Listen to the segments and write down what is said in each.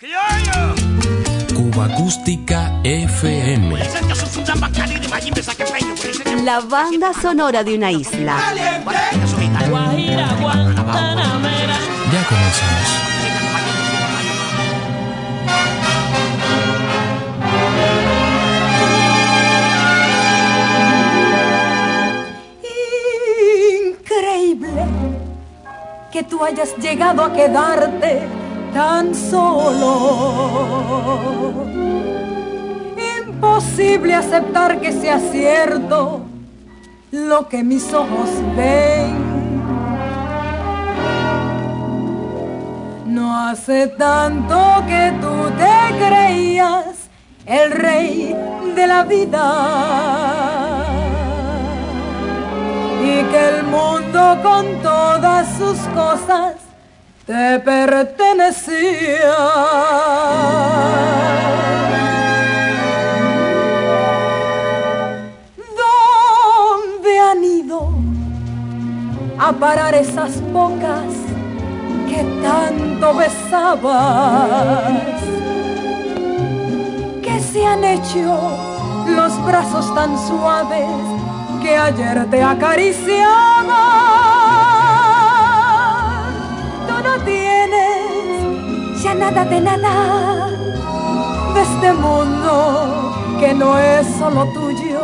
Cuba Acústica FM. La banda sonora de una isla. Ya comenzamos. Increíble que tú hayas llegado a quedarte tan solo. Imposible aceptar que sea cierto lo que mis ojos ven. No hace tanto que tú te creías el rey de la vida y que el mundo con todas sus cosas te pertenecía. ¿Dónde han ido a parar esas bocas que tanto besabas? ¿Qué se han hecho los brazos tan suaves que ayer te acariciaban? No tienes ya nada de nada de este mundo que no es solo tuyo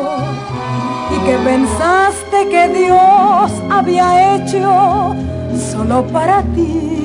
y que pensaste que Dios había hecho solo para ti.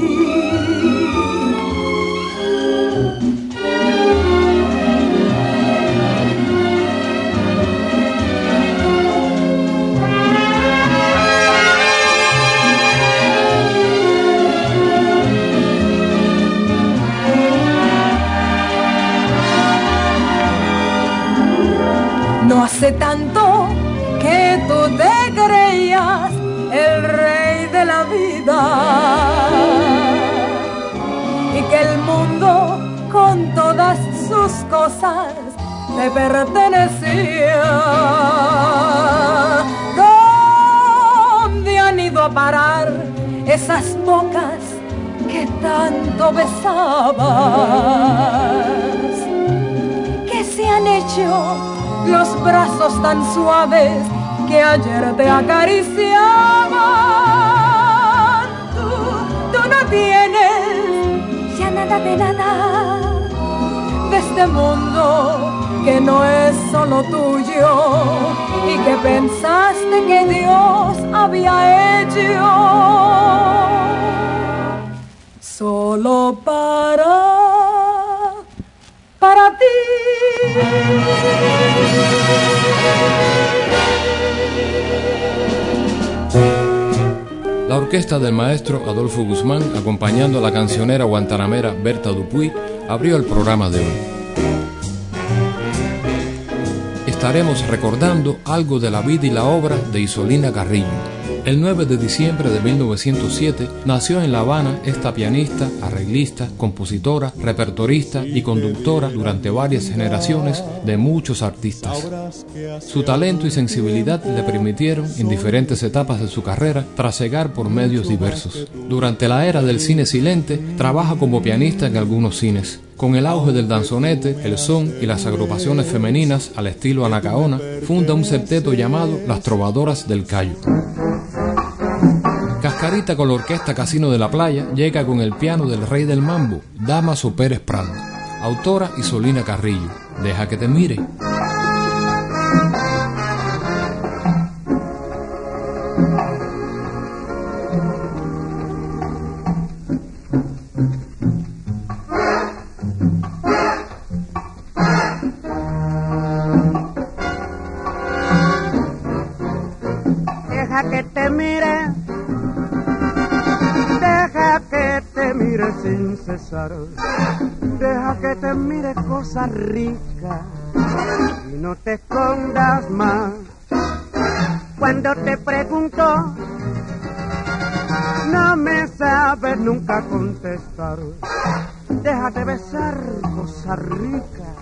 Tuyo. Y que pensaste que Dios había hecho solo para para La orquesta del maestro Adolfo Guzmán, acompañando a la cancionera guantanamera Berta Dupuy, abrió el programa de hoy. Estaremos recordando algo de la vida y la obra de Isolina Carrillo. El 9 de diciembre de 1907 nació en La Habana esta pianista, arreglista, compositora, repertorista y conductora durante varias generaciones de muchos artistas. Su talento y sensibilidad le permitieron en diferentes etapas de su carrera trasegar por medios diversos. Durante la era del cine silente, trabaja como pianista en algunos cines. Con el auge del danzonete, el son y las agrupaciones femeninas al estilo anacaona, funda un septeto llamado Las Trovadoras del Cayo. Cascarita con la orquesta Casino de la Playa llega con el piano del rey del mambo, Damaso Pérez Prado. Autora Isolina Carrillo. Deja que te mire. Cosa rica y no te escondas más. Cuando te pregunto, no me sabes nunca contestar. Déjate besar, cosa rica,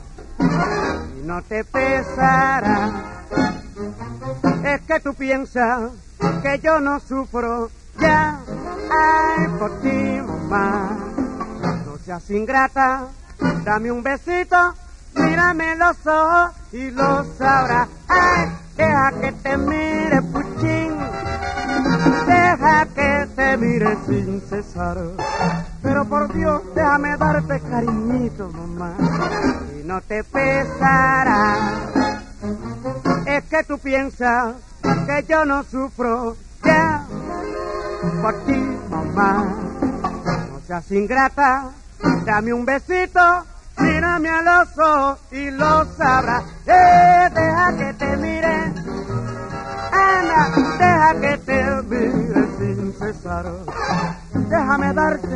y no te pesará. Es que tú piensas que yo no sufro ya, ay, por ti, mamá. No seas ingrata, dame un besito, mírame los ojos y lo sabrás. Ay, deja que te mire, puchín, deja que te mire sin cesar. Pero por Dios, déjame darte cariñito, mamá, y no te pesará. Es que tú piensas que yo no sufro ya por ti, mamá. No seas ingrata, dame un besito, mírame a los y lo sabrás. Eh, deja que te mire, Ana, deja que te mire sin cesar. Déjame darte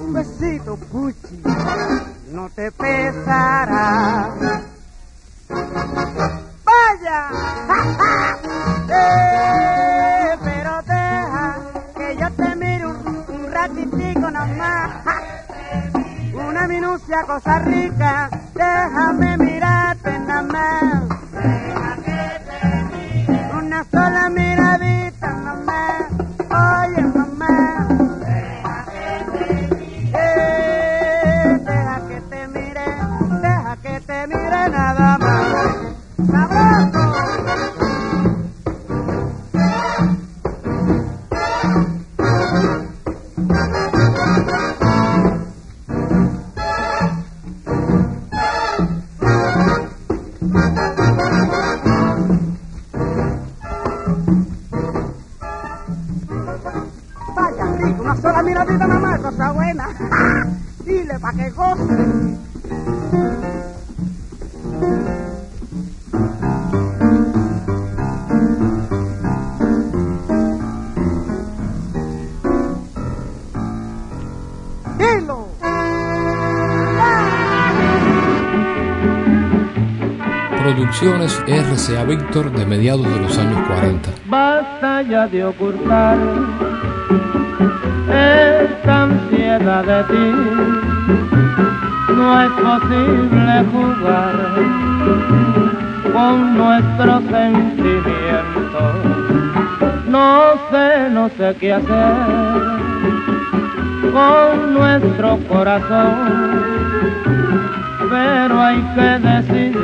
un besito, Puchi, no te pesará. ¡Vaya! Eh, pero deja que yo te mire un, un ratitico nomás. Una minucia, cosa rica, déjame mirarte nada más. Una sola miradita sola miradita nada más, cosa buena. Dile pa' que goce. Dilo. Producciones RCA Víctor de mediados de los años 40. Basta ya de ocultar de ti. No es posible jugar con nuestros sentimientos. No sé, no sé qué hacer con nuestro corazón, pero hay que decidir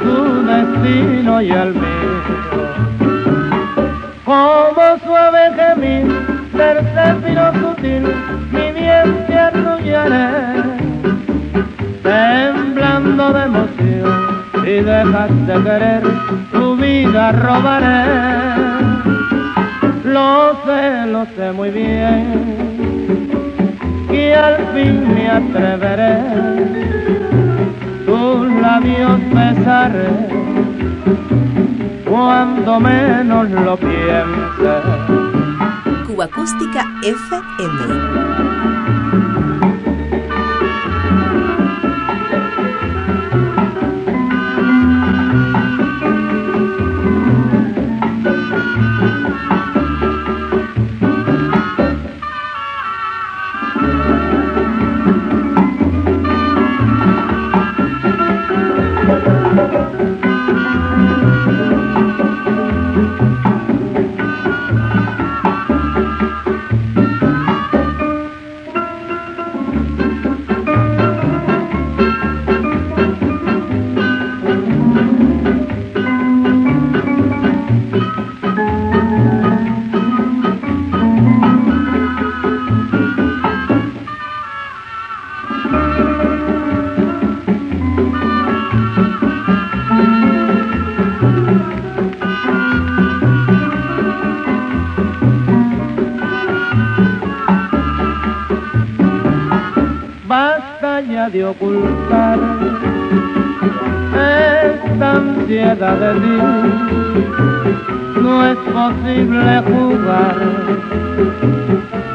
tu destino y el mío. Como suave gemir del céfiro sutil, mi bien te arrullaré, temblando de emoción, y dejas de querer, tu vida robaré. Lo sé, lo sé muy bien, y al fin me atreveré, tus labios besaré cuando menos lo piense. Cuba Acústica FM. De ocultar esta ansiedad de ti. No es posible jugar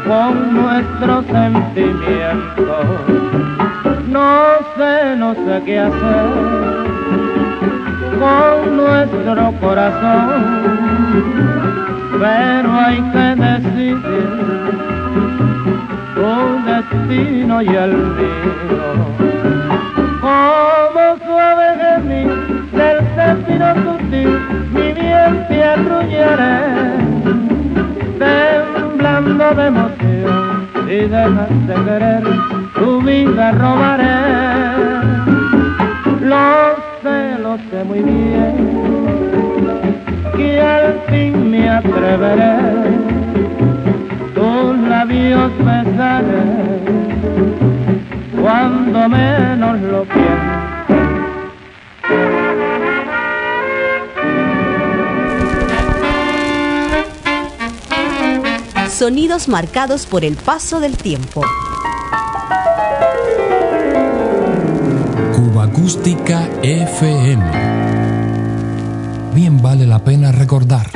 con nuestros sentimientos. No sé, no sé qué hacer con nuestro corazón, pero hay que decidir tu destino y el mío. Como suave gemir del céfiro sutil, mi bien te arrullaré, temblando de emoción, si dejas de querer, tu vida robaré. Lo sé, lo sé muy bien, que al fin me atreveré, Sonidos marcados por el paso del tiempo. Cuba Acústica FM. Bien vale la pena recordar.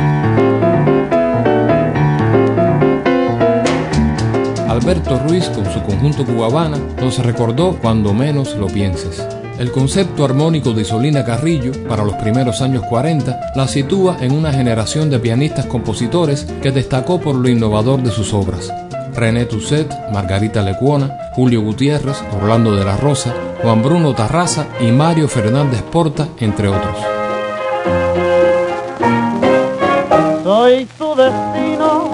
Alberto Ruiz con su conjunto cubabana nos recordó cuando menos lo pienses. El concepto armónico de Isolina Carrillo para los primeros años 40 la sitúa en una generación de pianistas compositores que destacó por lo innovador de sus obras. René Tusset, Margarita Lecuona, Julio Gutiérrez, Orlando de la Rosa, Juan Bruno Tarraza y Mario Fernández Porta, entre otros. Soy tu destino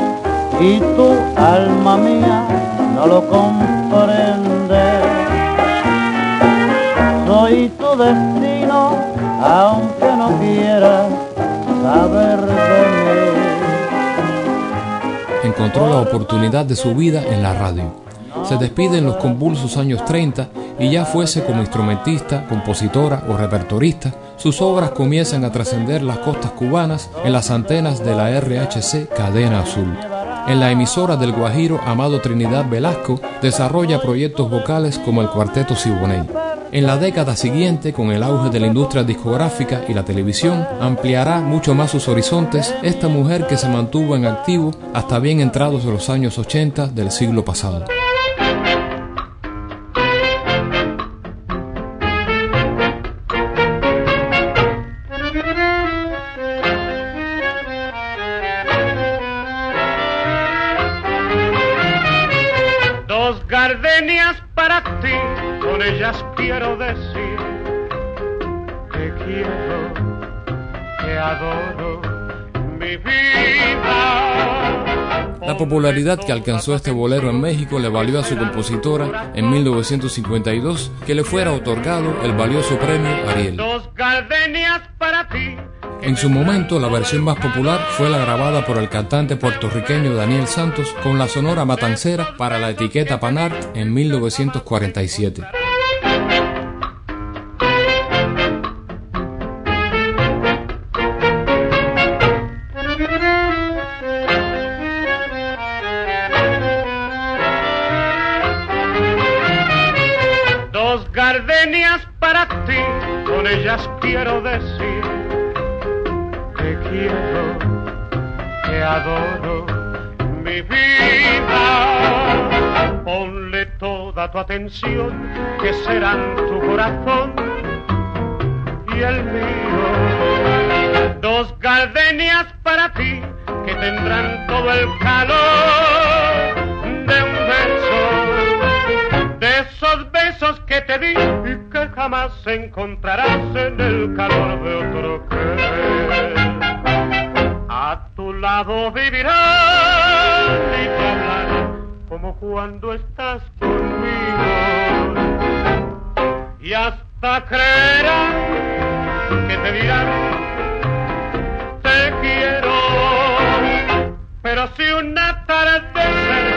y tu alma mía no lo comprende tu destino, aunque no quieras saber. Encontró la oportunidad de su vida en la radio. Se despide en los convulsos años 30 y ya fuese como instrumentista, compositora o repertorista, sus obras comienzan a trascender las costas cubanas en las antenas de la RHC Cadena Azul. En la emisora del Guajiro Amado Trinidad Velasco desarrolla proyectos vocales como el Cuarteto Siboney. En la década siguiente, con el auge de la industria discográfica y la televisión, ampliará mucho más sus horizontes esta mujer que se mantuvo en activo hasta bien entrados en los años 80 del siglo pasado. Quiero decir quiero, adoro mi vida. La popularidad que alcanzó este bolero en México le valió a su compositora en 1952 que le fuera otorgado el valioso premio Ariel. Dos gardenias para ti. En su momento, la versión más popular fue la grabada por el cantante puertorriqueño Daniel Santos con la sonora matancera para la etiqueta Panart en 1947. Quiero decir que quiero, que adoro mi vida. Ponle toda tu atención, que serán tu corazón y el mío. Dos gardenias para ti, que tendrán todo el calor de un beso de esos besos que te di jamás encontrarás en el calor de otro querer. A tu lado vivirás y te hablaré como cuando estás conmigo. Y hasta creerás que te dirán te quiero. Pero si una tarde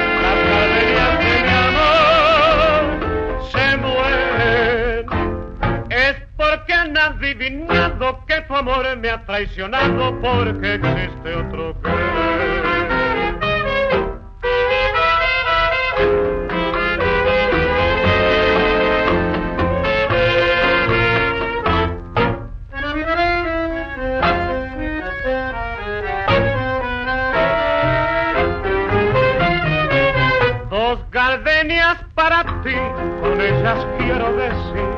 adivinado que tu amor me ha traicionado porque existe otro querer. Dos gardenias para ti, con ellas quiero decir que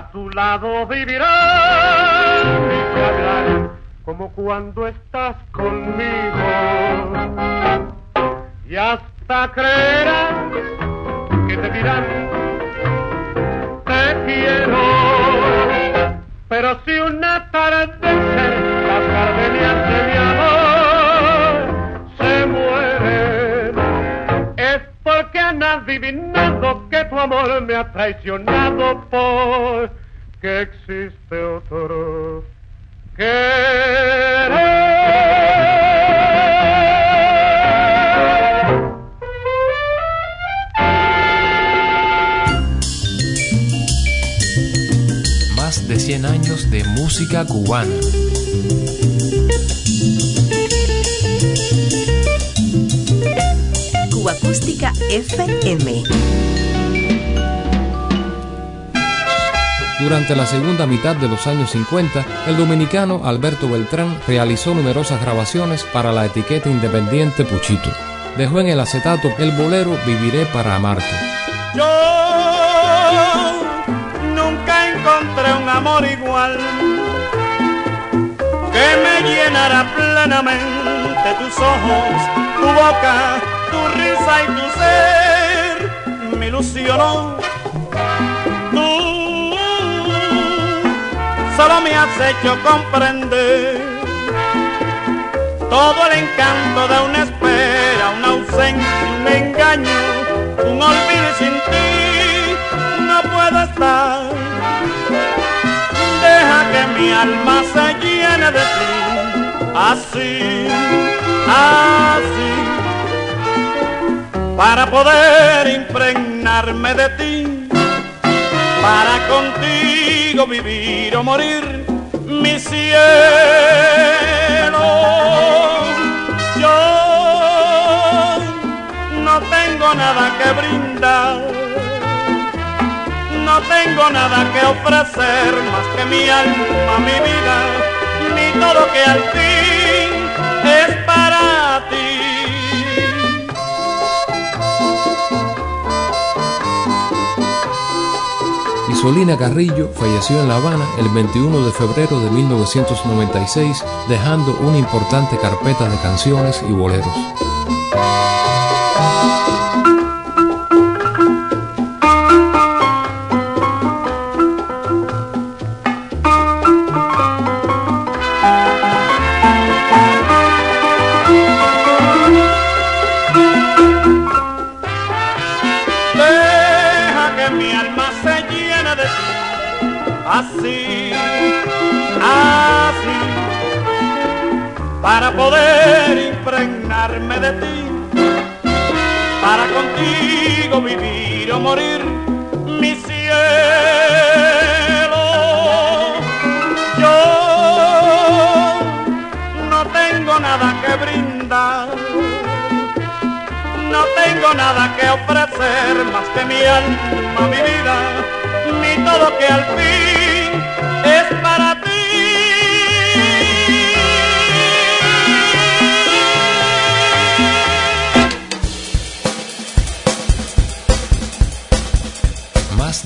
a tu lado vivirás. Y te hablaré como cuando estás conmigo. Y hasta creerás que te dirán te quiero pero si una tarde las gardenias de adivinado que tu amor me ha traicionado por que existe otro más de 100 años de música cubana. Cuba Acústica FM. Durante la segunda mitad de los años 50, el dominicano Alberto Beltrán realizó numerosas grabaciones para la etiqueta independiente Puchito. Dejó en el acetato el bolero Viviré para amarte. Yo nunca encontré un amor igual que me llenara plenamente tus ojos, tu boca, tu risa y tu ser. Me ilusionó. Tú solo me has hecho comprender todo el encanto de una espera, una ausencia, un engaño, un olvido sin ti no puedo estar. Deja que mi alma se llene de ti, así, así, para poder impregnarme de ti, para contigo vivir o morir, mi cielo. Yo no tengo nada que brindar, no tengo nada que ofrecer más que mi alma, mi vida, mi todo que al fin Isolina Carrillo falleció en La Habana el 21 de febrero de 1996, dejando una importante carpeta de canciones y boleros. Poder impregnarme de ti, para contigo vivir o morir, mi cielo. Yo no tengo nada que brindar no tengo nada que ofrecer más que mi alma, mi vida, mi todo que al fin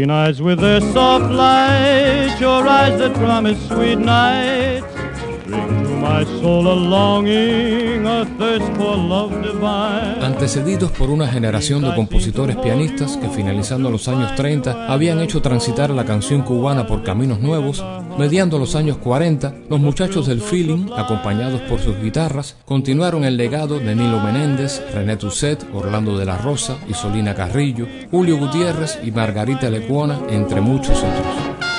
Green eyes with their soft light, your eyes that promise sweet nights, Antecedidos por una generación de compositores pianistas que finalizando los años 30 habían hecho transitar la canción cubana por caminos nuevos, mediando los años 40, los muchachos del feeling, acompañados por sus guitarras, continuaron el legado de Nilo Menéndez, René Tusset, Orlando de la Rosa, Isolina Carrillo, Julio Gutiérrez y Margarita Lecuona, entre muchos otros.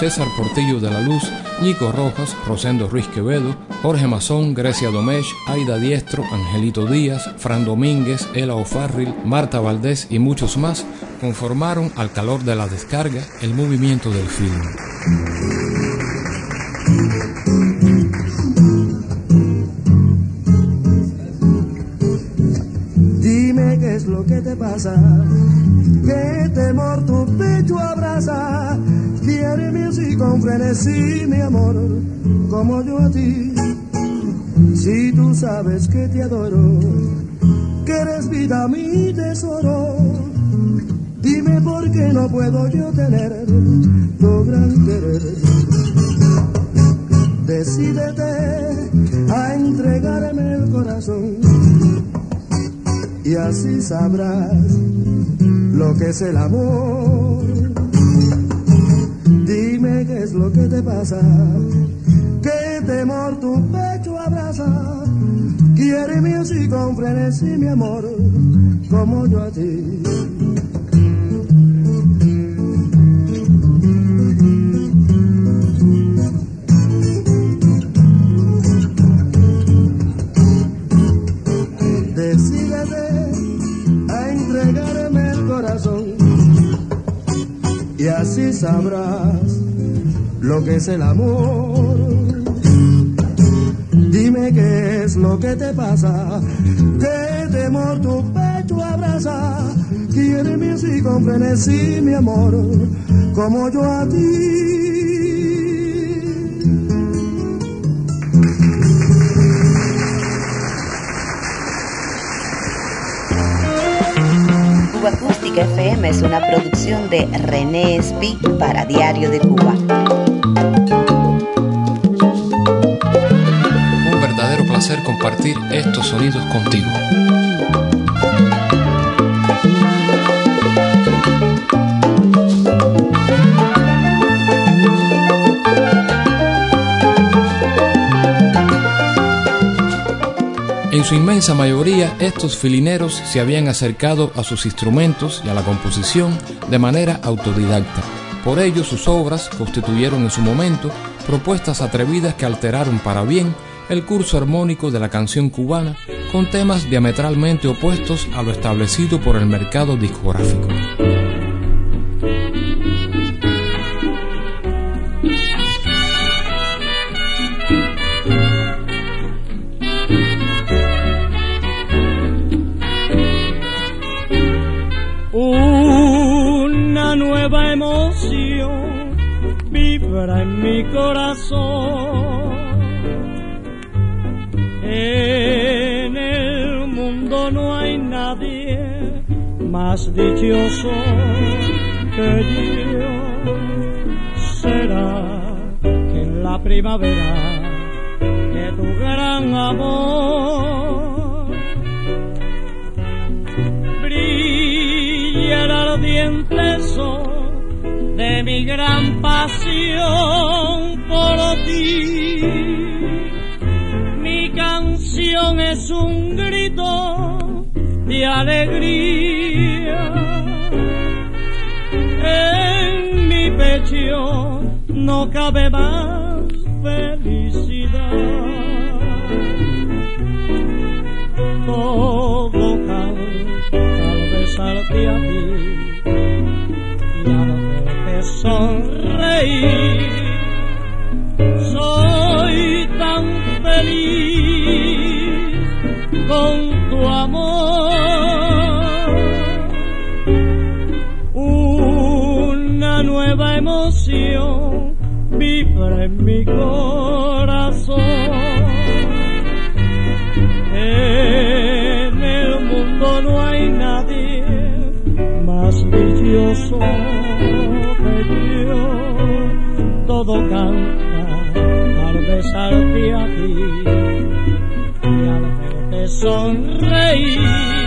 César Portillo de la Luz, Nico Rojas, Rosendo Ruiz Quevedo, Jorge Mazón, Grecia Domech, Aida Diestro, Angelito Díaz, Fran Domínguez, Ela O'Farrill, Marta Valdés y muchos más conformaron al calor de la descarga el movimiento del film. Dime qué es lo que te pasa que temor tu pecho abraza. Quiéreme así con frenesí, mi amor, como yo a ti. Si tú sabes que te adoro, que eres vida mi tesoro, dime por qué no puedo yo tener tu gran querer. Decídete a entregarme el corazón y así sabrás lo que es el amor. Es lo que te pasa, qué temor tu pecho abraza. Quiéreme así con frenesí, mi amor, como yo a ti. así sabrás lo que es el amor. Dime qué es lo que te pasa, qué temor tu pecho abraza. Quiéreme así con frenesí, mi amor, como yo a ti. Acústica FM es una producción de René Espi para Diario de Cuba. Compartir estos sonidos contigo. En su inmensa mayoría, estos filineros se habían acercado a sus instrumentos y a la composición de manera autodidacta. Por ello, sus obras constituyeron en su momento propuestas atrevidas que alteraron para bien el curso armónico de la canción cubana con temas diametralmente opuestos a lo establecido por el mercado discográfico. en mi corazón. Más dichoso que yo. Será que en la primavera de tu gran amor brilla el ardiente sol de mi gran pasión por ti. Mi canción es un grito de alegría. No cabe más felicidad. Todo canta al besarte a ti sonreír. Soy tan feliz con tu amor. Emoción vibra en mi corazón. En el mundo no hay nadie más brilloso que yo. Todo canta al besarte a ti sonreír,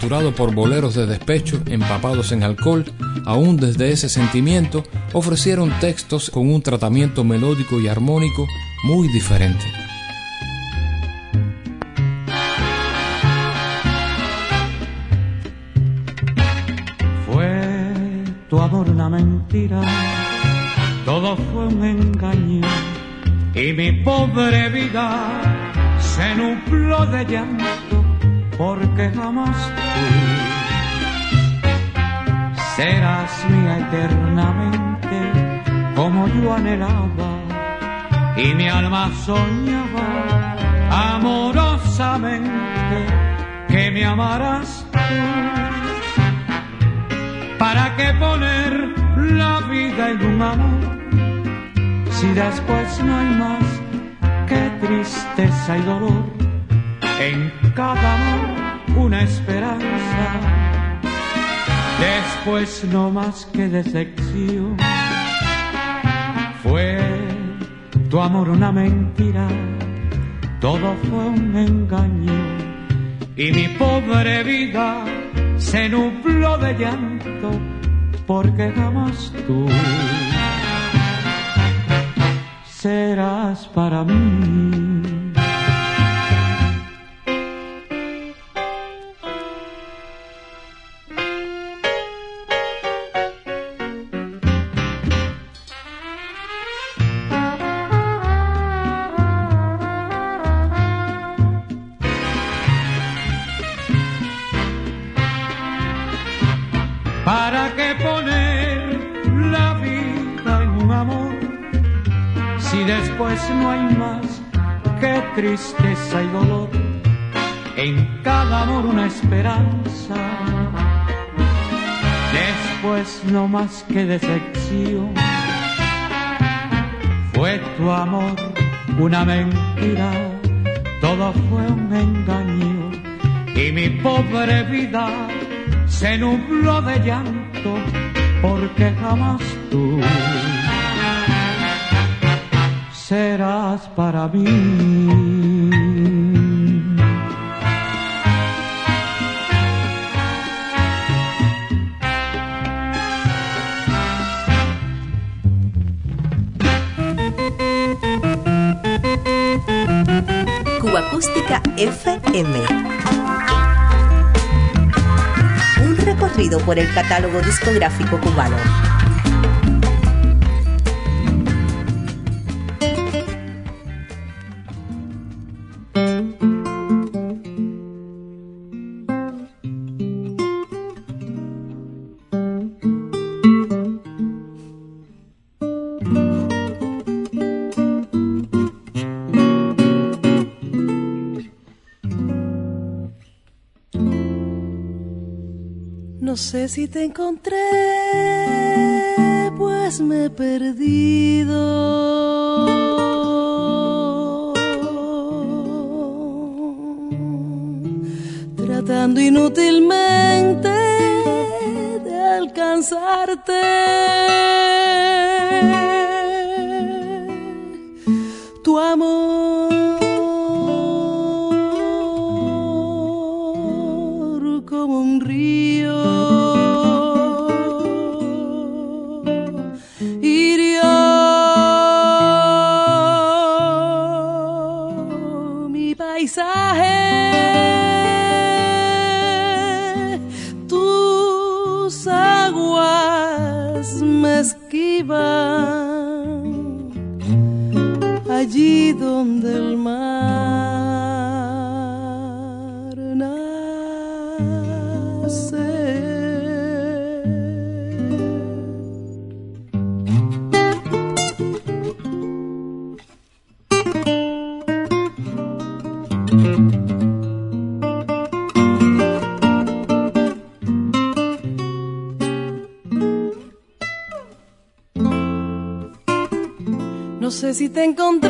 saturado por boleros de despecho empapados en alcohol, aún desde ese sentimiento ofrecieron textos con un tratamiento melódico y armónico muy diferente. Fue tu amor una mentira, todo fue un engaño y mi pobre vida se nubló de llanto porque jamás tú serás mía eternamente como yo anhelaba y mi alma soñaba amorosamente que me amarás tú. ¿Para qué poner la vida en un amor si después no hay más que tristeza y dolor en cada amor? una esperanza, después no más que decepción. Fue tu amor una mentira, todo fue un engaño y mi pobre vida se nubló de llanto porque jamás tú serás para mí. Tristeza y dolor. En cada amor una esperanza. Después no más que decepción. Fue tu amor una mentira, todo fue un engaño. Y mi pobre vida se nubló de llanto porque jamás tú serás para mí. Cuba Acústica FM. Un recorrido por el catálogo discográfico cubano. Sé si te encontré, pues me he perdido. Tratando inútilmente de alcanzarte. Si te encontré,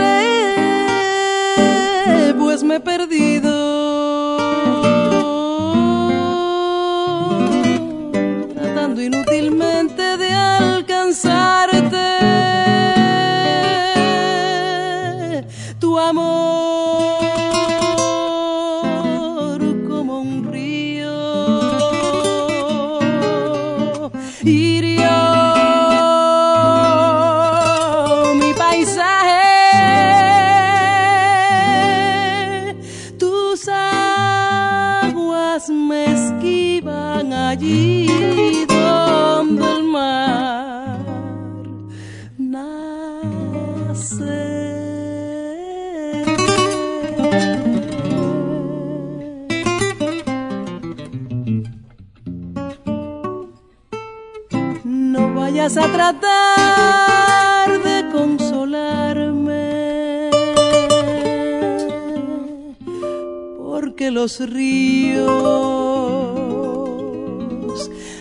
los ríos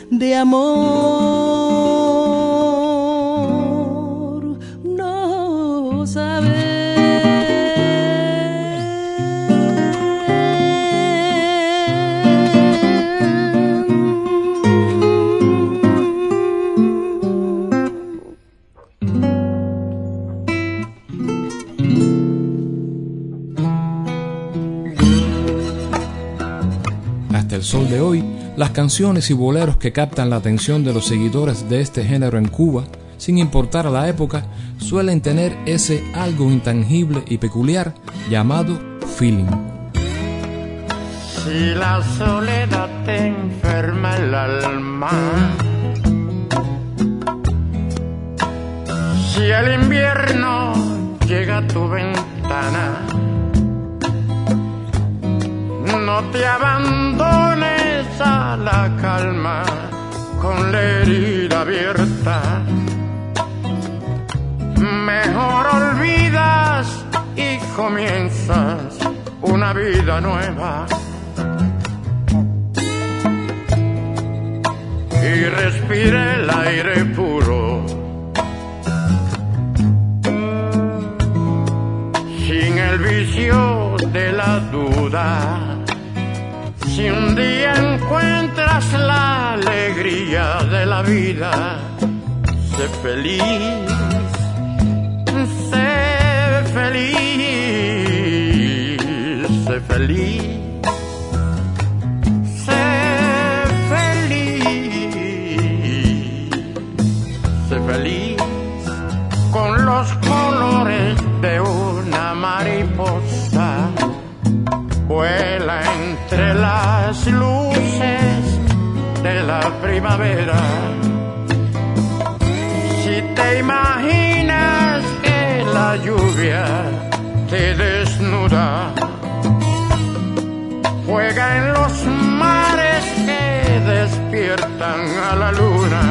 de amor las canciones y boleros que captan la atención de los seguidores de este género en Cuba, sin importar la época, suelen tener ese algo intangible y peculiar llamado feeling. Si la soledad te enferma el alma, si el invierno llega a tu ventana, no te abandones a la calma con la herida abierta. Mejor olvidas y comienzas una vida nueva. Y respira el aire puro. Sin el vicio de la duda. Si un día encuentras la alegría de la vida, sé feliz, sé feliz, sé feliz, Si te imaginas que la lluvia te desnuda, juega en los mares que despiertan a la luna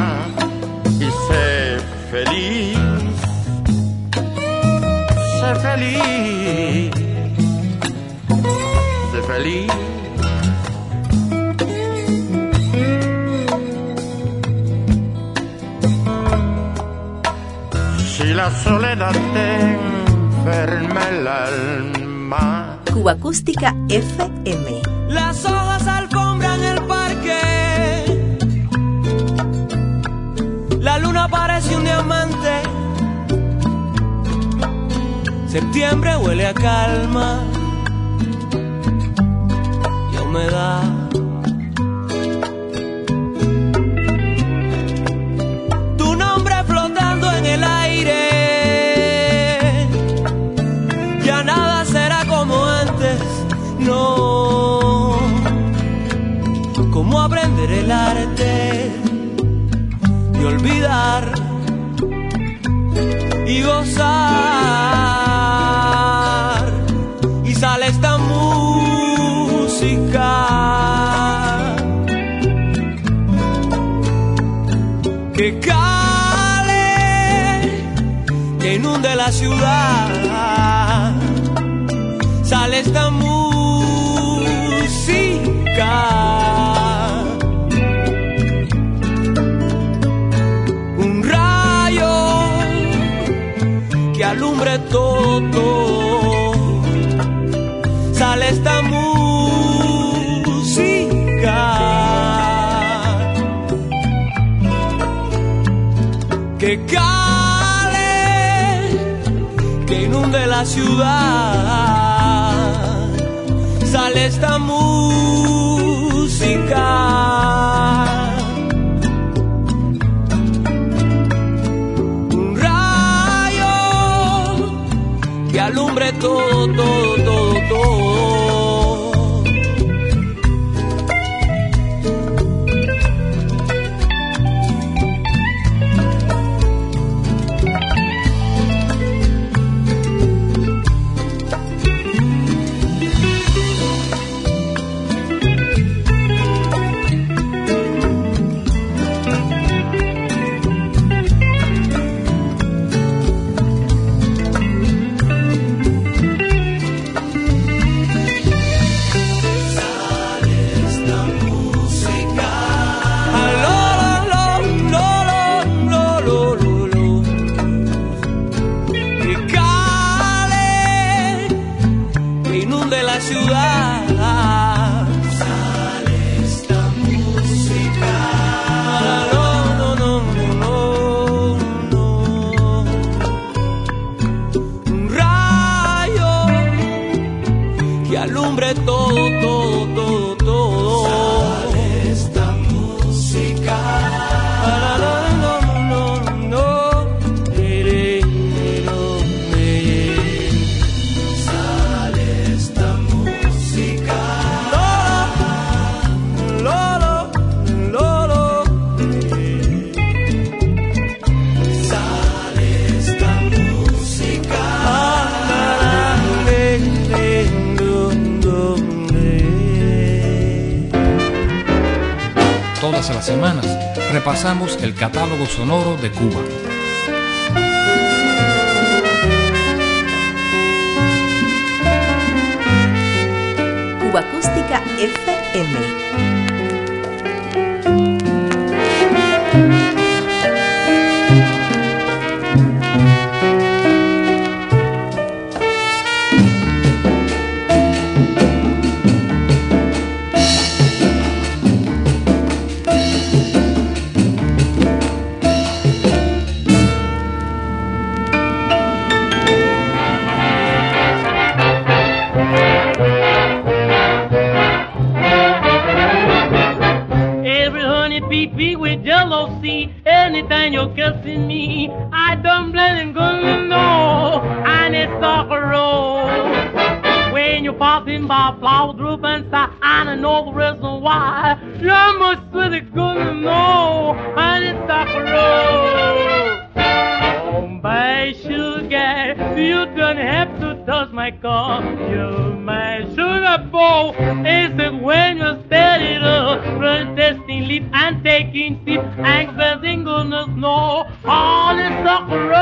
y sé feliz, sé feliz. Sé feliz. la soledad te enferma el alma. Cuba Acústica FM. Las hojas alfombran el parque. La luna parece un diamante. Septiembre huele a calma y humedad. Aprender el arte de olvidar y gozar. Y sale esta música que cale, que inunde la ciudad. Todo. Sale esta música que cale, que inunde la ciudad. Sale esta música. Todo. Todas las semanas repasamos el catálogo sonoro de Cuba. Cuba Acústica FM. Why. You're much really gonna know. And it's roll. My sugar, you don't have to touch my car. You're my sugar bowl. Is it when you're steady up, protesting leap and taking sip, expecting goodness know all is sucker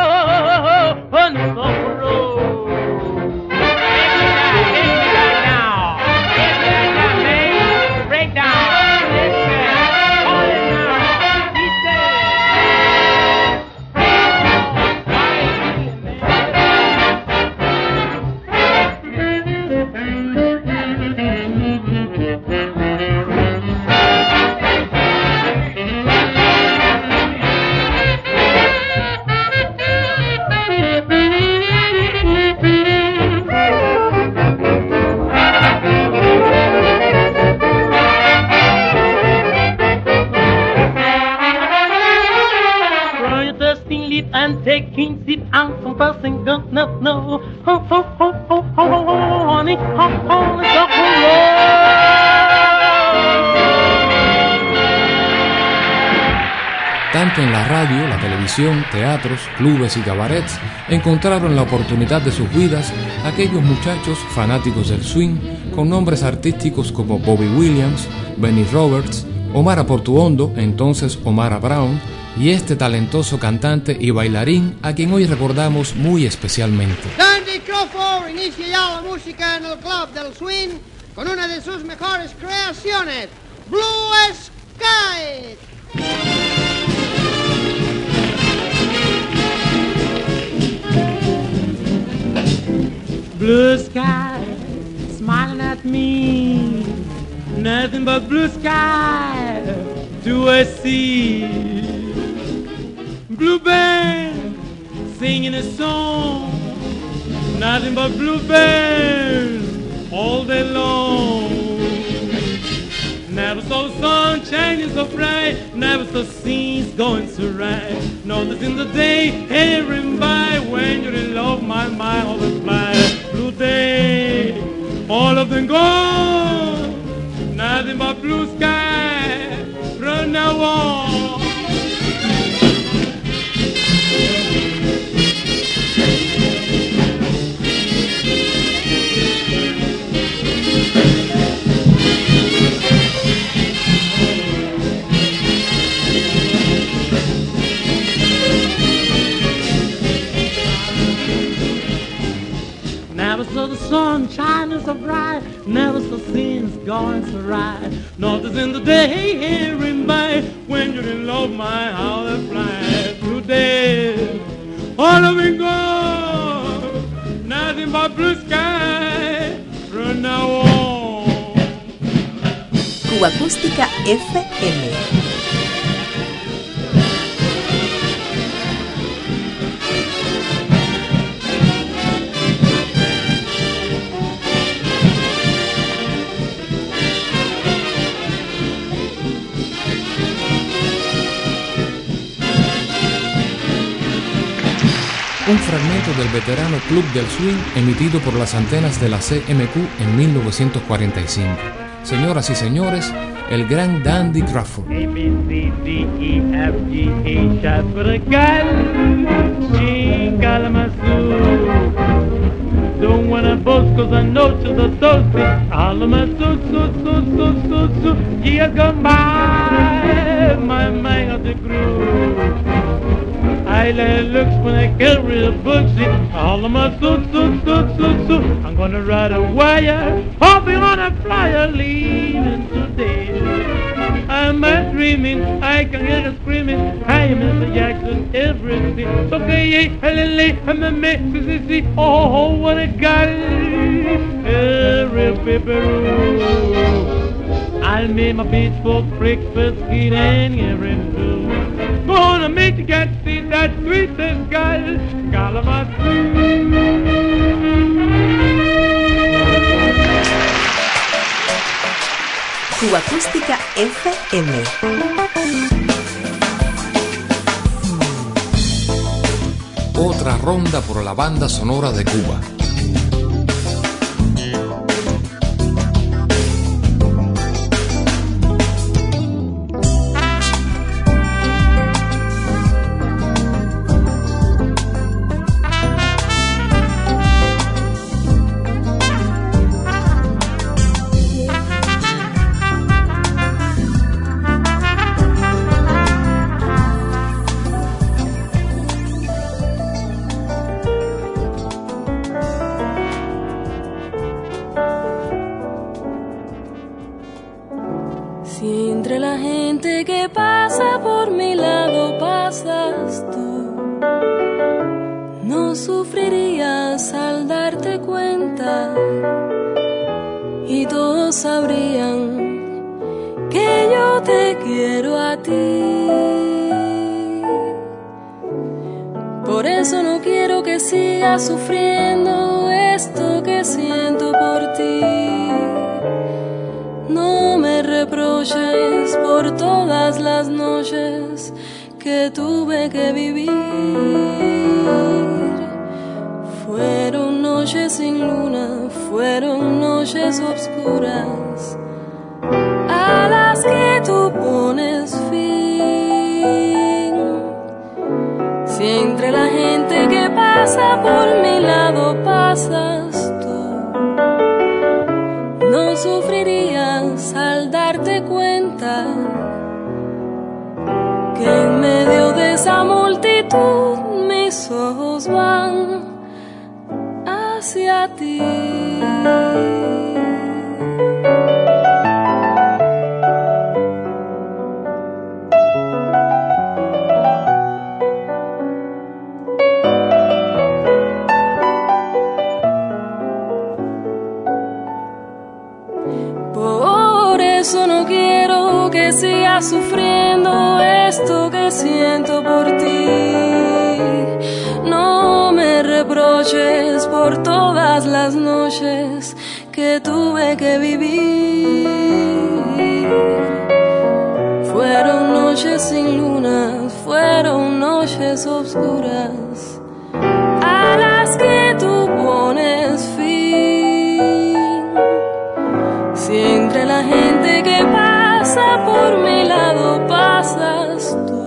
Tanto en la radio, la televisión, teatros, clubes y cabarets encontraron la oportunidad de sus vidas aquellos muchachos fanáticos del swing con nombres artísticos como Bobby Williams, Benny Roberts, Omar Portuondo, entonces Omar Brown, y este talentoso cantante y bailarín a quien hoy recordamos muy especialmente. Dandy Crawford inicia ya la música en el club del swing con una de sus mejores creaciones, Blue Sky. Blue sky smiling at me, nothing but blue sky to I see. Bluebird singing a song, nothing but bluebirds all day long. Never saw the sun shining so bright, never saw scenes going so right. In the day, hearing by when you're in love, my mind always fly. Blue day, all of them gone, nothing but blue sky. Run now on. So bright, never saw things going so right. Notice in the day hearing by when you're in love, my how they fly through day. All of it gone, nothing but blue sky from now on. Cuba Acústica FM. Un fragmento del veterano Club del Swing emitido por las antenas de la CMQ en 1945. Señoras y señores, el gran Dandy Crawford. Let looks when I carry a book, see, all of my so, so, so, so, so, I'm gonna ride a wire, hopping on a flyer, leaving today. I'm a dreaming, I can hear her screaming, am Mr. Jackson, everything. Okay, yeah, hello, I'm a mess, see, see, oh, what a guy, every paper. I'll make my beach for breakfast, eat and every food. Gonna make you get see that sweetest girl, Cuba Acústica FM. Otra ronda por la banda sonora de Cuba. Gente que pasa por mi lado pasas tú, no sufrirías al darte cuenta y todos sabrían que yo te quiero a ti. Por eso no quiero que sigas sufriendo por todas las noches que tuve que vivir. Fueron noches sin luna, fueron noches oscuras a las que tú pones fin. Si entre la gente que pasa por mi lado pasas esa multitud mis ojos van hacia ti. Sigas sufriendo esto que siento por ti. No me reproches por todas las noches que tuve que vivir. Fueron noches sin luna, fueron noches oscuras a las que tú pones fin. Si entre la gente pasa por mi lado pasas tú,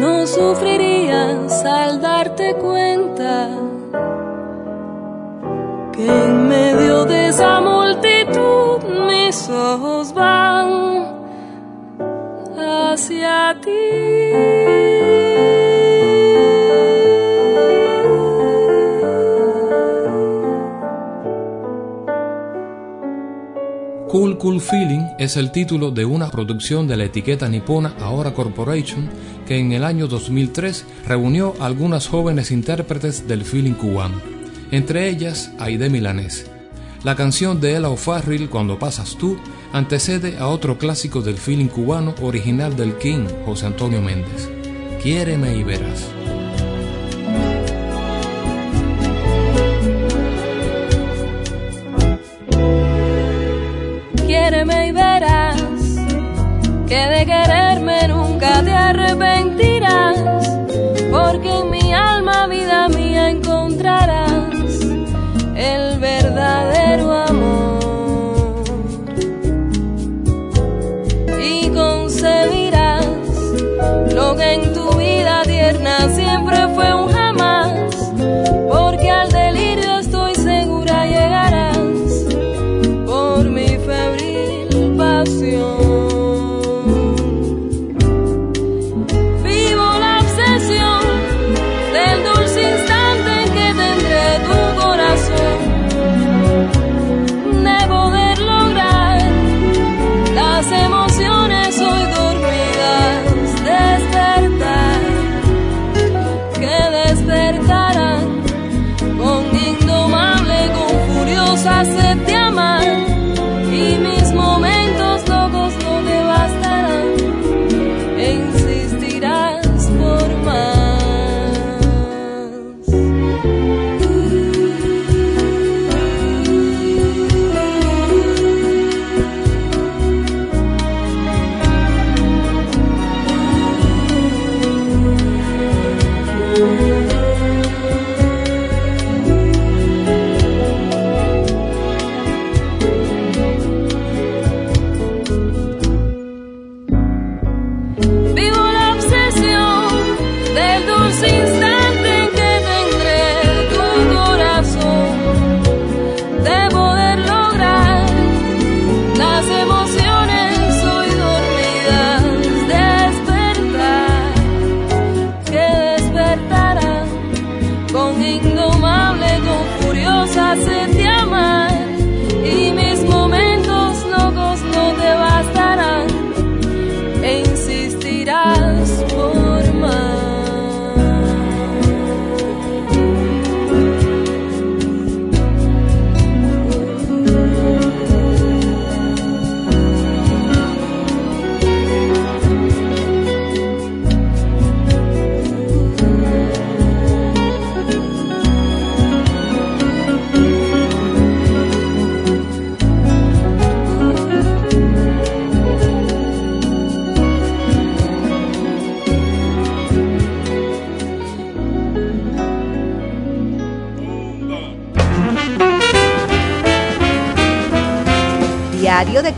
no sufrirías al darte cuenta que en medio de esa multitud mis ojos van hacia Cool Feeling es el título de una producción de la etiqueta nipona Ahora Corporation que en el año 2003 reunió a algunas jóvenes intérpretes del feeling cubano, entre ellas Aide Milanés. La canción de Ella O'Farrill, Cuando pasas tú, antecede a otro clásico del feeling cubano original del King, José Antonio Méndez. Quiéreme y verás. Que de quererme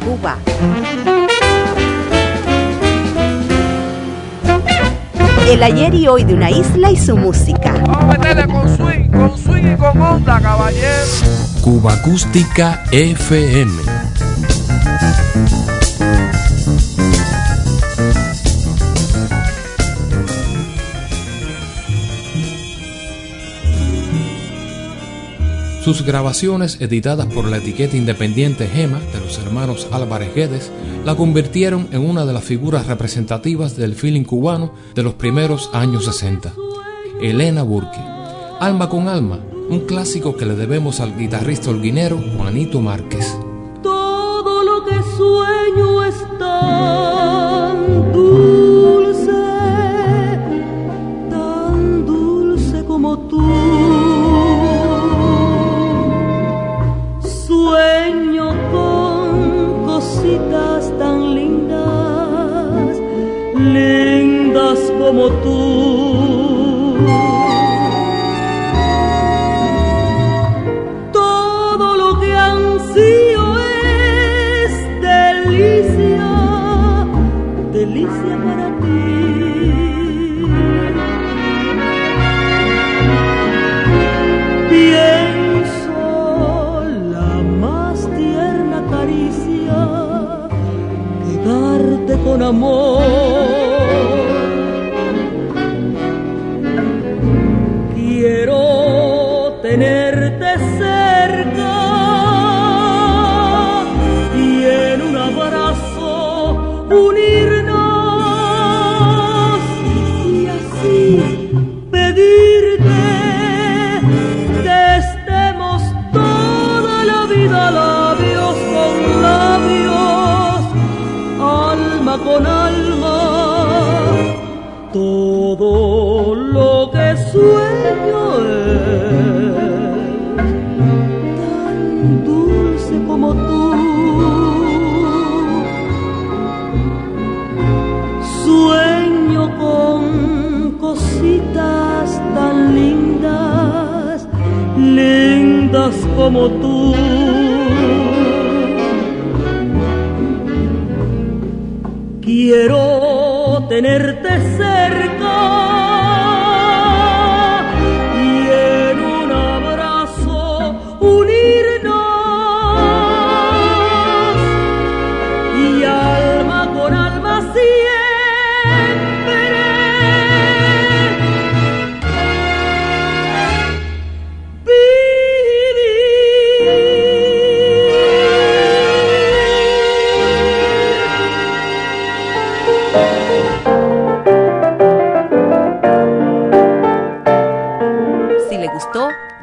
Cuba. El ayer y hoy de una isla y su música. Vamos a meterle con swing, con swing y con onda, caballero. Cuba Acústica FM. Sus grabaciones, editadas por la etiqueta independiente Gema de los hermanos Álvarez Guedes, la convirtieron en una de las figuras representativas del feeling cubano de los primeros años 60. Elena Burke, Alma con Alma, un clásico que le debemos al guitarrista holguinero Juanito Márquez.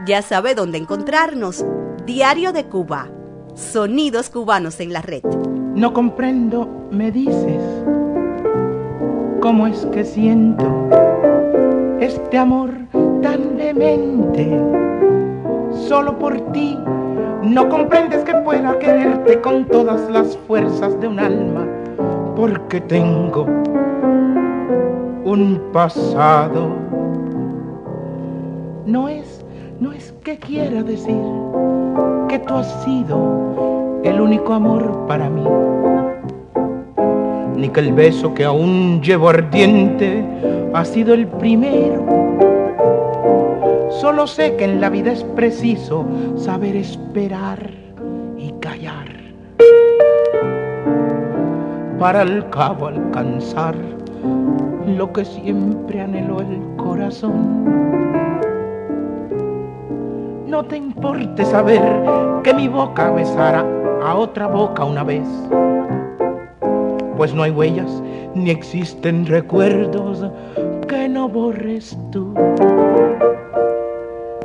Ya sabe dónde encontrarnos. Diario de Cuba. Sonidos cubanos en la red. No comprendo, me dices, cómo es que siento este amor tan demente. Solo por ti no comprendes que pueda quererte con todas las fuerzas de un alma, porque tengo un pasado. No es, no es que quiera decir que tú has sido el único amor para mí, ni que el beso que aún llevo ardiente ha sido el primero. Solo sé que en la vida es preciso saber esperar y callar para al cabo alcanzar lo que siempre anheló el corazón. No te importe saber que mi boca besara a otra boca una vez, pues no hay huellas ni existen recuerdos que no borres tú.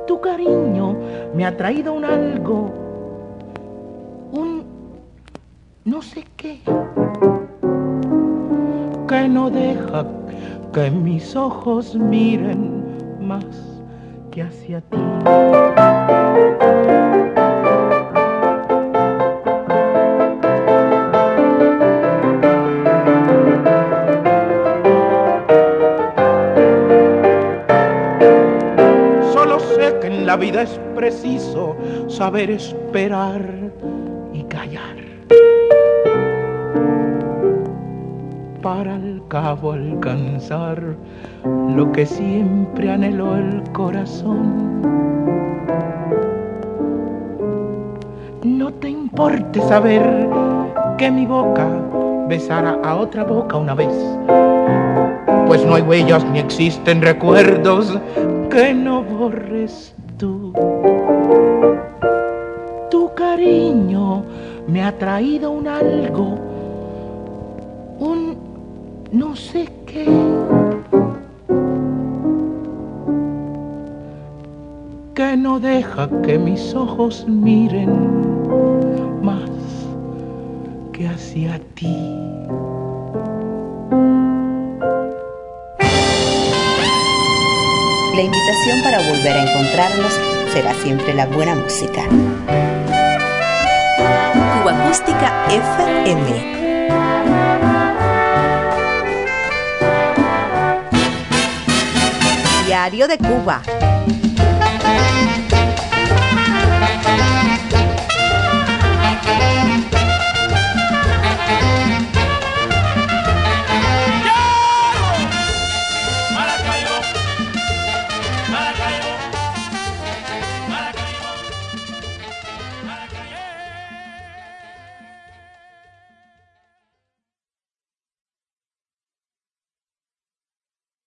Tu cariño me ha traído un algo, un no sé qué, que no deja que mis ojos miren más que hacia ti. Solo sé que en la vida es preciso saber esperar y callar para al cabo alcanzar lo que siempre anheló el corazón. No te importe saber que mi boca besara a otra boca una vez, pues no hay huellas ni existen recuerdos que no borres tú. Tu cariño me ha traído un algo, un no sé qué. Deja que mis ojos miren más que hacia ti. La invitación para volver a encontrarnos será siempre la buena música. Cuba Acústica FM. Diario de Cuba